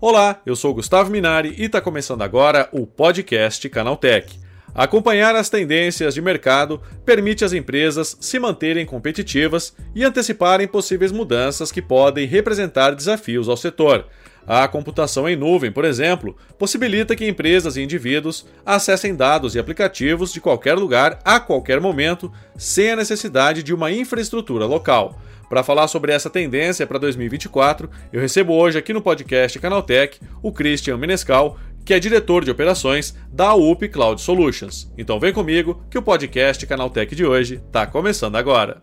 Olá, eu sou Gustavo Minari e está começando agora o podcast Canaltech. Acompanhar as tendências de mercado permite às empresas se manterem competitivas e anteciparem possíveis mudanças que podem representar desafios ao setor. A computação em nuvem, por exemplo, possibilita que empresas e indivíduos acessem dados e aplicativos de qualquer lugar a qualquer momento, sem a necessidade de uma infraestrutura local. Para falar sobre essa tendência para 2024, eu recebo hoje aqui no podcast Canaltech o Christian Menescal, que é diretor de operações da UP Cloud Solutions. Então vem comigo que o podcast Canaltech de hoje está começando agora.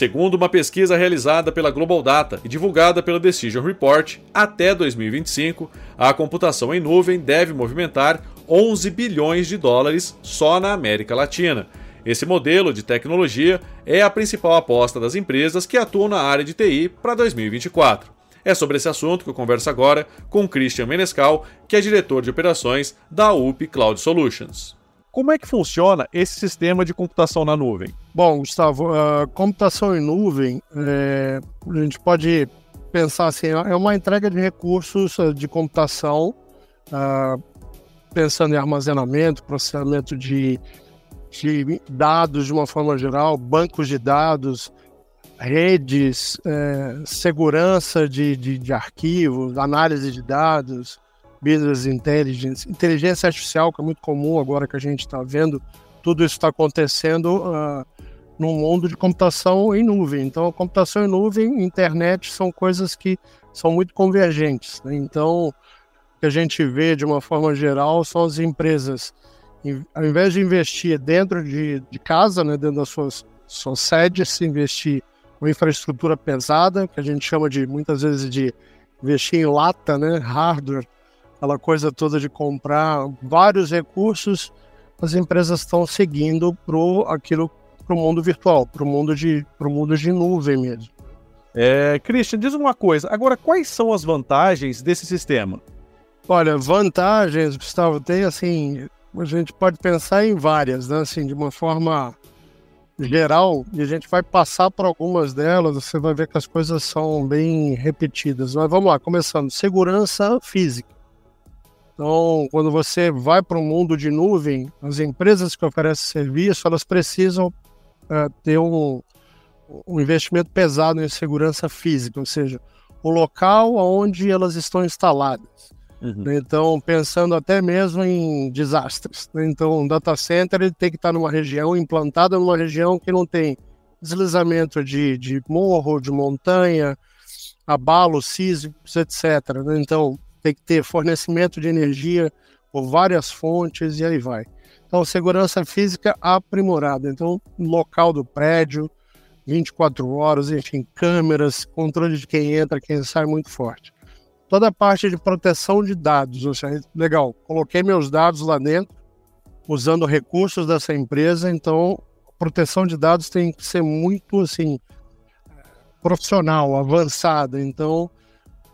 Segundo uma pesquisa realizada pela Global Data e divulgada pela Decision Report, até 2025, a computação em nuvem deve movimentar 11 bilhões de dólares só na América Latina. Esse modelo de tecnologia é a principal aposta das empresas que atuam na área de TI para 2024. É sobre esse assunto que eu converso agora com Christian Menescal, que é diretor de operações da UP Cloud Solutions. Como é que funciona esse sistema de computação na nuvem? Bom, Gustavo, a computação em nuvem, é, a gente pode pensar assim, é uma entrega de recursos eh, de computação, uh, pensando em armazenamento, processamento de, de, dados de uma forma geral, bancos de dados, redes, é, segurança de, de, de arquivos, análise de dados, business intelligence, inteligência artificial, que é muito comum agora que a gente está vendo, tudo isso está acontecendo uh, num mundo de computação em nuvem. Então, a computação em nuvem internet são coisas que são muito convergentes. Né? Então, o que a gente vê de uma forma geral são as empresas, ao invés de investir dentro de, de casa, né, dentro das suas, suas sedes, se investir com infraestrutura pesada, que a gente chama de muitas vezes de investir em lata, né, hardware, aquela coisa toda de comprar vários recursos, as empresas estão seguindo para aquilo para o mundo virtual, para o mundo de pro mundo de nuvem mesmo. É, Christian, diz uma coisa. Agora, quais são as vantagens desse sistema? Olha, vantagens, Gustavo, tem assim, a gente pode pensar em várias, né? Assim, de uma forma geral, e a gente vai passar por algumas delas, você vai ver que as coisas são bem repetidas. Mas vamos lá, começando. Segurança física. Então, quando você vai para um mundo de nuvem, as empresas que oferecem serviço, elas precisam uh, ter um, um investimento pesado em segurança física, ou seja, o local onde elas estão instaladas. Uhum. Então, pensando até mesmo em desastres. Né? Então, um data center ele tem que estar numa região, implantada numa região que não tem deslizamento de, de morro, de montanha, abalos sísmicos, etc. Né? Então, tem que ter fornecimento de energia por várias fontes e aí vai. Então, segurança física aprimorada. Então, local do prédio, 24 horas, enfim, câmeras, controle de quem entra, quem sai muito forte. Toda a parte de proteção de dados, ou seja, legal, coloquei meus dados lá dentro, usando recursos dessa empresa, então proteção de dados tem que ser muito, assim, profissional, avançada. Então,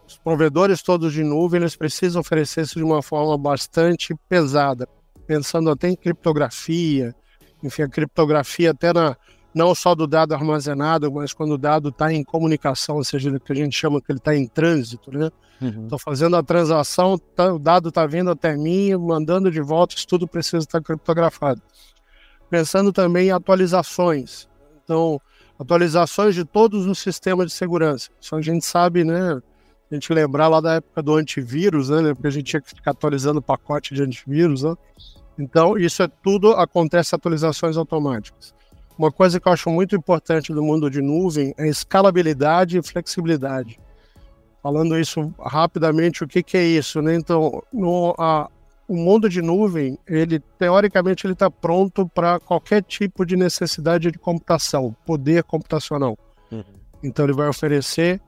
os provedores todos de nuvem, eles precisam oferecer isso de uma forma bastante pesada, pensando até em criptografia, enfim, a criptografia até na, não só do dado armazenado, mas quando o dado está em comunicação, ou seja, o que a gente chama que ele está em trânsito, né? Estou uhum. fazendo a transação, tá, o dado está vindo até mim, mandando de volta, isso tudo precisa estar criptografado. Pensando também em atualizações. Então, atualizações de todos os sistemas de segurança. Isso a gente sabe, né? A gente lembrar lá da época do antivírus, né? Porque a gente tinha que ficar atualizando o pacote de antivírus, né? Então, isso é tudo, acontece atualizações automáticas. Uma coisa que eu acho muito importante no mundo de nuvem é escalabilidade e flexibilidade. falando isso rapidamente, o que, que é isso? Né? Então, no, a, o mundo de nuvem, ele teoricamente ele está pronto para qualquer tipo de necessidade de computação, poder computacional. Uhum. Então ele vai oferecer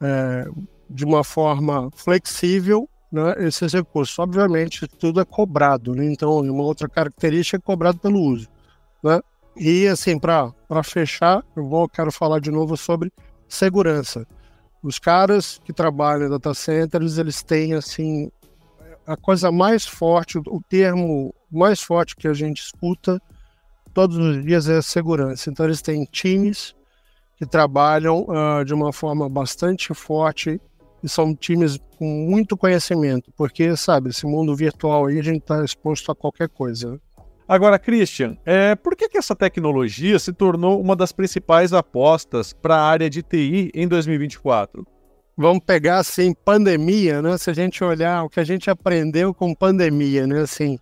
é, de uma forma flexível né, esses recursos. Obviamente tudo é cobrado, né? então uma outra característica é cobrado pelo uso. Né? E assim para fechar, eu vou quero falar de novo sobre segurança. Os caras que trabalham em data centers, eles têm assim a coisa mais forte, o termo mais forte que a gente escuta todos os dias é segurança. Então, eles têm times que trabalham uh, de uma forma bastante forte e são times com muito conhecimento, porque, sabe, esse mundo virtual aí a gente está exposto a qualquer coisa. Né? Agora, Christian, é, por que, que essa tecnologia se tornou uma das principais apostas para a área de TI em 2024? vamos pegar assim pandemia, né? Se a gente olhar o que a gente aprendeu com pandemia, né? Assim,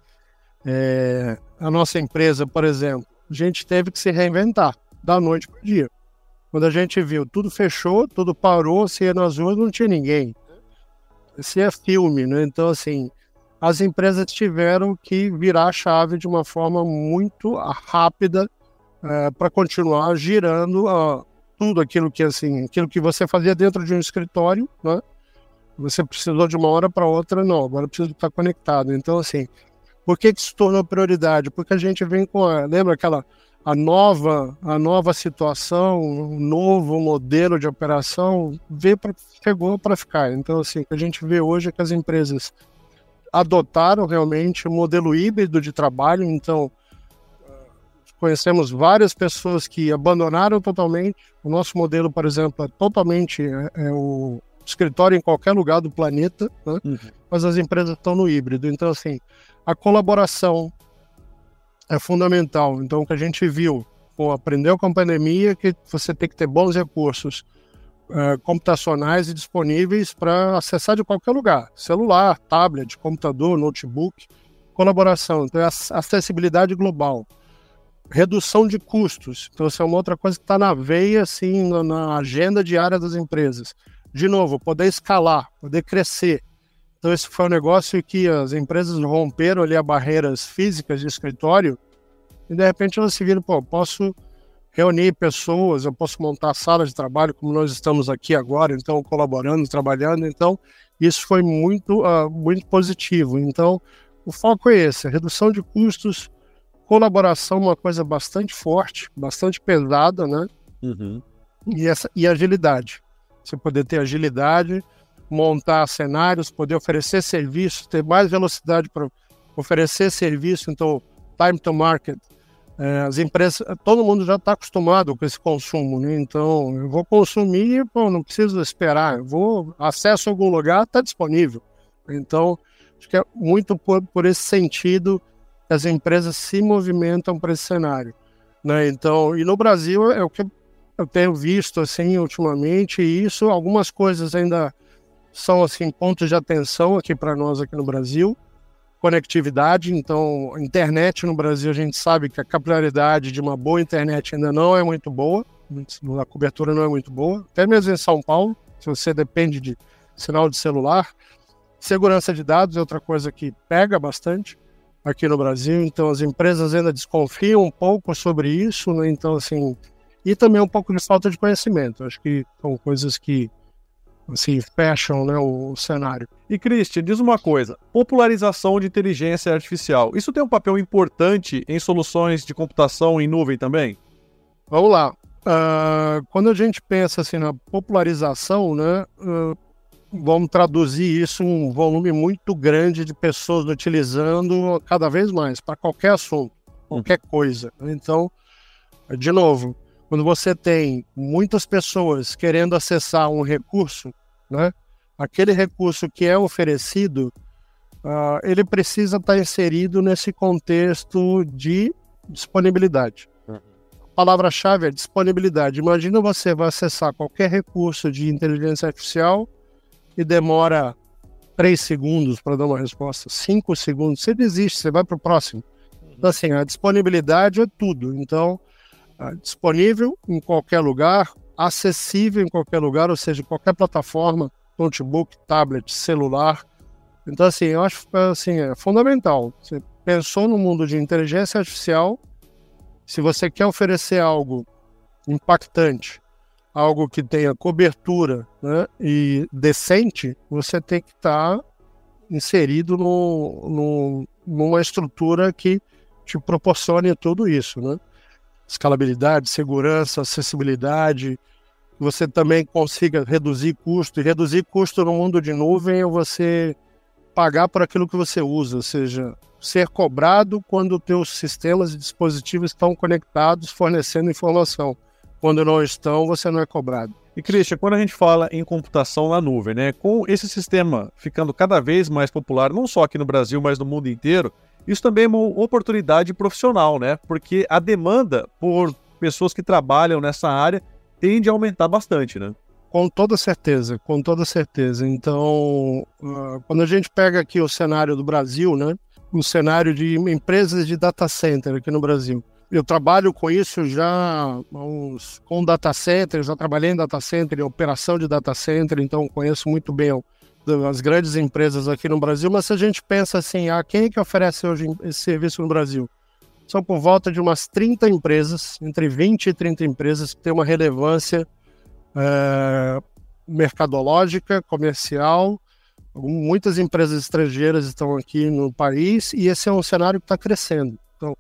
é, a nossa empresa, por exemplo, a gente teve que se reinventar da noite para o dia. Quando a gente viu tudo fechou, tudo parou, se ia nas ruas não tinha ninguém. Esse é filme, né? Então assim, as empresas tiveram que virar a chave de uma forma muito rápida é, para continuar girando a, tudo aquilo que assim, aquilo que você fazia dentro de um escritório, né? Você precisou de uma hora para outra, não, agora precisa estar conectado. Então, assim, por que, que se tornou prioridade? Porque a gente vem com a, lembra aquela a nova, a nova situação, um novo modelo de operação, veio pra, chegou para ficar. Então, assim, o que a gente vê hoje é que as empresas adotaram realmente o modelo híbrido de trabalho, então Conhecemos várias pessoas que abandonaram totalmente. O nosso modelo, por exemplo, é totalmente é, é o escritório em qualquer lugar do planeta, né? uhum. mas as empresas estão no híbrido. Então, assim, a colaboração é fundamental. Então, o que a gente viu, pô, aprendeu com a pandemia que você tem que ter bons recursos é, computacionais e disponíveis para acessar de qualquer lugar, celular, tablet, computador, notebook, colaboração. Então, é acessibilidade global redução de custos. Então, isso é uma outra coisa que está na veia, assim, na agenda diária das empresas. De novo, poder escalar, poder crescer. Então, esse foi um negócio que as empresas romperam ali as barreiras físicas de escritório e, de repente, elas se viram, pô, posso reunir pessoas, eu posso montar salas de trabalho como nós estamos aqui agora, então, colaborando, trabalhando. Então, isso foi muito, uh, muito positivo. Então, o foco é esse, redução de custos, colaboração uma coisa bastante forte, bastante pesada, né? Uhum. E, essa, e agilidade. Você poder ter agilidade, montar cenários, poder oferecer serviços, ter mais velocidade para oferecer serviço, então time to market. É, as empresas, todo mundo já está acostumado com esse consumo, né? Então, eu vou consumir, pô, não preciso esperar, eu vou acesso a algum lugar, está disponível. Então, acho que é muito por, por esse sentido as empresas se movimentam para esse cenário. Né? Então, e no Brasil é o que eu tenho visto assim ultimamente, e isso, algumas coisas ainda são assim pontos de atenção aqui para nós aqui no Brasil. Conectividade, então, internet no Brasil, a gente sabe que a capilaridade de uma boa internet ainda não é muito boa, a cobertura não é muito boa, até mesmo em São Paulo, se você depende de sinal de celular. Segurança de dados é outra coisa que pega bastante aqui no Brasil, então as empresas ainda desconfiam um pouco sobre isso, né? então assim, e também um pouco de falta de conhecimento. Acho que são coisas que assim fecham, né, o cenário. E Christian, diz uma coisa: popularização de inteligência artificial. Isso tem um papel importante em soluções de computação em nuvem também? Vamos lá. Uh, quando a gente pensa assim na popularização, né, uh, vamos traduzir isso em um volume muito grande de pessoas utilizando cada vez mais para qualquer assunto, qualquer coisa. Então, de novo, quando você tem muitas pessoas querendo acessar um recurso, né, aquele recurso que é oferecido, uh, ele precisa estar inserido nesse contexto de disponibilidade. Uhum. A palavra-chave é disponibilidade. Imagina você vai acessar qualquer recurso de inteligência artificial e demora três segundos para dar uma resposta, cinco segundos, você desiste, você vai para o próximo. Então, assim, a disponibilidade é tudo. Então, é disponível em qualquer lugar, acessível em qualquer lugar, ou seja, qualquer plataforma notebook, tablet, celular. Então, assim, eu acho assim, é fundamental. Você pensou no mundo de inteligência artificial, se você quer oferecer algo impactante, algo que tenha cobertura né, e decente, você tem que estar tá inserido no, no, numa estrutura que te proporcione tudo isso, né? Escalabilidade, segurança, acessibilidade, você também consiga reduzir custo. E reduzir custo no mundo de nuvem é você pagar por aquilo que você usa, ou seja, ser cobrado quando teus sistemas e dispositivos estão conectados, fornecendo informação. Quando não estão, você não é cobrado. E Christian, quando a gente fala em computação na nuvem, né, com esse sistema ficando cada vez mais popular, não só aqui no Brasil, mas no mundo inteiro, isso também é uma oportunidade profissional, né? Porque a demanda por pessoas que trabalham nessa área tende a aumentar bastante, né? Com toda certeza, com toda certeza. Então, uh, quando a gente pega aqui o cenário do Brasil, né? O cenário de empresas de data center aqui no Brasil eu trabalho com isso já uns, com data center, já trabalhei em data center, em operação de data center, então conheço muito bem as grandes empresas aqui no Brasil, mas se a gente pensa assim, ah, quem é que oferece hoje esse serviço no Brasil? São por volta de umas 30 empresas, entre 20 e 30 empresas, que têm uma relevância é, mercadológica, comercial. Muitas empresas estrangeiras estão aqui no país e esse é um cenário que está crescendo. Então,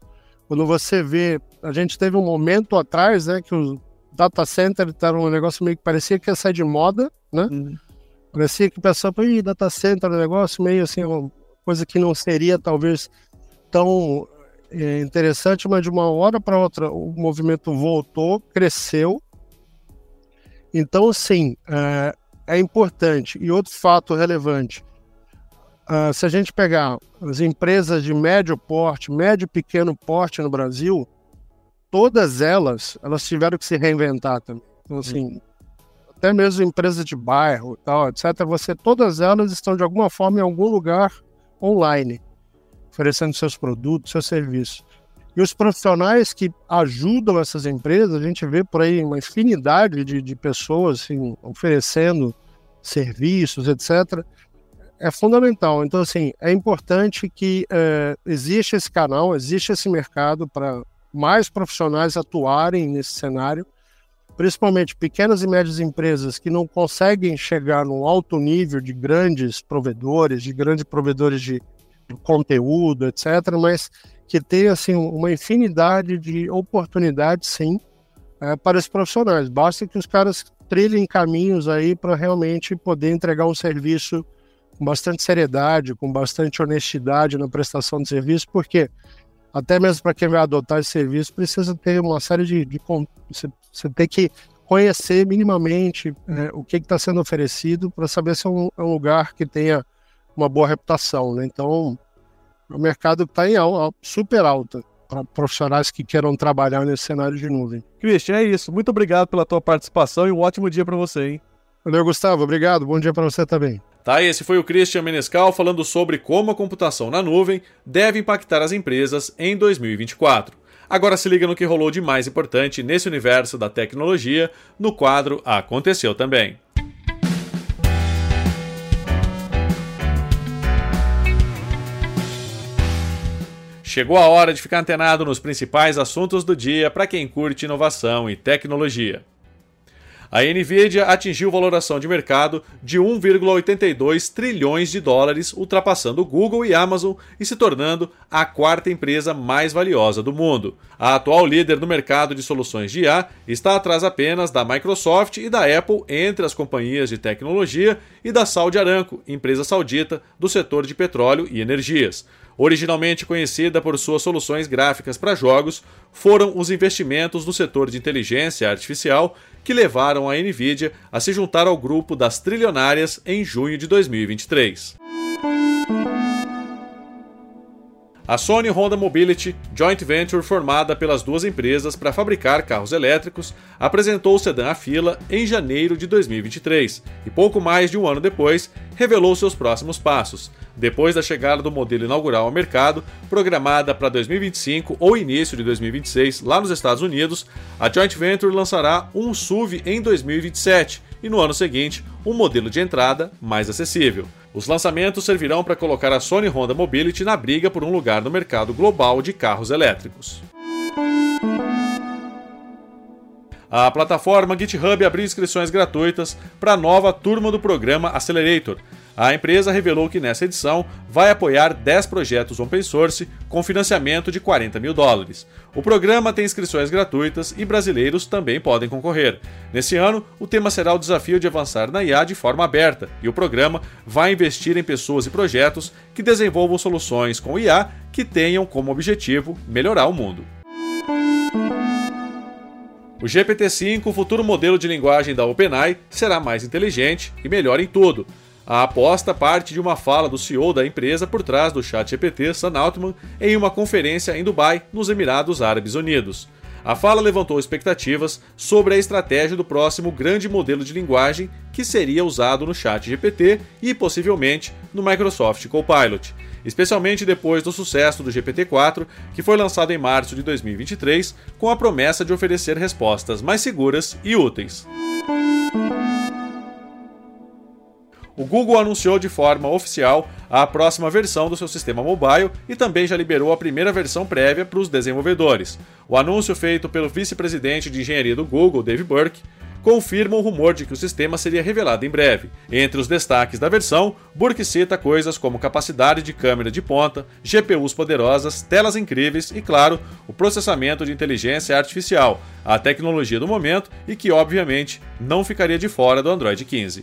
quando você vê, a gente teve um momento atrás, né, que o data center era um negócio meio que parecia que ia sair de moda, né? Uhum. Parecia que o pessoal, ih, data center negócio meio assim, uma coisa que não seria talvez tão é, interessante, mas de uma hora para outra o movimento voltou, cresceu. Então, sim, é, é importante. E outro fato relevante, Uh, se a gente pegar as empresas de médio porte, médio e pequeno porte no Brasil, todas elas, elas tiveram que se reinventar também. Então, assim. Até mesmo empresas de bairro, tal, etc. Você, todas elas estão de alguma forma em algum lugar online, oferecendo seus produtos, seus serviços. E os profissionais que ajudam essas empresas, a gente vê por aí uma infinidade de, de pessoas assim, oferecendo serviços, etc é fundamental. Então, assim, é importante que é, exista esse canal, exista esse mercado para mais profissionais atuarem nesse cenário, principalmente pequenas e médias empresas que não conseguem chegar num alto nível de grandes provedores, de grandes provedores de, conteúdo, etc., mas que tem assim uma infinidade de oportunidades, sim, é, para esses profissionais. Basta que os caras trilhem caminhos aí para realmente poder entregar um serviço com bastante seriedade, com bastante honestidade na prestação de serviço, porque até mesmo para quem vai adotar esse serviço precisa ter uma série de, de você, você tem que conhecer minimamente é, o que está sendo oferecido para saber se é um, é um, lugar que tenha uma boa reputação. Né? Então, o mercado está em alta, super alta para profissionais que queiram trabalhar nesse cenário de nuvem. Christian, é isso. Muito obrigado pela tua participação e um ótimo dia para você, hein? Valeu, Gustavo. Obrigado. Bom dia para você também. Tá, esse foi o Christian Menescal falando sobre como a computação na nuvem deve impactar as empresas em 2024. Agora se liga no que rolou de mais importante nesse universo da tecnologia no quadro Aconteceu Também. Chegou a hora de ficar antenado nos principais assuntos do dia para quem curte inovação e tecnologia a Nvidia atingiu valoração de mercado de 1,82 trilhões de dólares, ultrapassando Google e Amazon e se tornando a quarta empresa mais valiosa do mundo. A atual líder no mercado de soluções de IA está atrás apenas da Microsoft e da Apple entre as companhias de tecnologia e da Saudi Aramco, empresa saudita do setor de petróleo e energias. Originalmente conhecida por suas soluções gráficas para jogos, foram os investimentos no setor de inteligência artificial que levaram a Nvidia a se juntar ao grupo das trilionárias em junho de 2023. A Sony Honda Mobility, joint venture formada pelas duas empresas para fabricar carros elétricos, apresentou o sedã à fila em janeiro de 2023 e pouco mais de um ano depois revelou seus próximos passos, depois da chegada do modelo inaugural ao mercado, programada para 2025 ou início de 2026 lá nos Estados Unidos, a joint venture lançará um SUV em 2027 e no ano seguinte um modelo de entrada mais acessível. Os lançamentos servirão para colocar a Sony Honda Mobility na briga por um lugar no mercado global de carros elétricos. A plataforma GitHub abriu inscrições gratuitas para a nova turma do programa Accelerator. A empresa revelou que nessa edição vai apoiar 10 projetos open source com financiamento de 40 mil dólares. O programa tem inscrições gratuitas e brasileiros também podem concorrer. Nesse ano, o tema será o desafio de avançar na IA de forma aberta, e o programa vai investir em pessoas e projetos que desenvolvam soluções com IA que tenham como objetivo melhorar o mundo. O GPT-5, o futuro modelo de linguagem da OpenAI, será mais inteligente e melhor em tudo. A aposta parte de uma fala do CEO da empresa por trás do ChatGPT, Sam Altman, em uma conferência em Dubai, nos Emirados Árabes Unidos. A fala levantou expectativas sobre a estratégia do próximo grande modelo de linguagem que seria usado no ChatGPT e possivelmente no Microsoft Copilot especialmente depois do sucesso do GPT-4, que foi lançado em março de 2023, com a promessa de oferecer respostas mais seguras e úteis. O Google anunciou de forma oficial a próxima versão do seu sistema mobile e também já liberou a primeira versão prévia para os desenvolvedores. O anúncio feito pelo vice-presidente de engenharia do Google, Dave Burke, confirma o rumor de que o sistema seria revelado em breve. Entre os destaques da versão, Burke cita coisas como capacidade de câmera de ponta, GPUs poderosas, telas incríveis e, claro, o processamento de inteligência artificial, a tecnologia do momento e que, obviamente, não ficaria de fora do Android 15.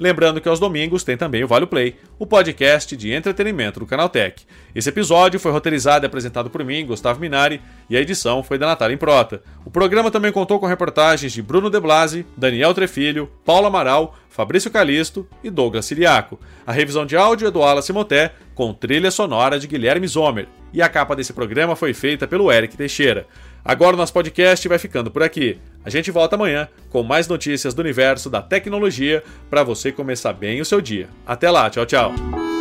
Lembrando que aos domingos tem também o Vale Play, o podcast de entretenimento do Canaltech. Esse episódio foi roteirizado e apresentado por mim, Gustavo Minari, e a edição foi da Natália Improta. O programa também contou com reportagens de Bruno De Blasi, Daniel Trefilho, Paulo Amaral, Fabrício Calisto e Douglas Siriaco. A revisão de áudio é do Wallace Moté, com trilha sonora de Guilherme Zomer. E a capa desse programa foi feita pelo Eric Teixeira. Agora o nosso podcast vai ficando por aqui. A gente volta amanhã com mais notícias do universo da tecnologia para você começar bem o seu dia. Até lá, tchau, tchau.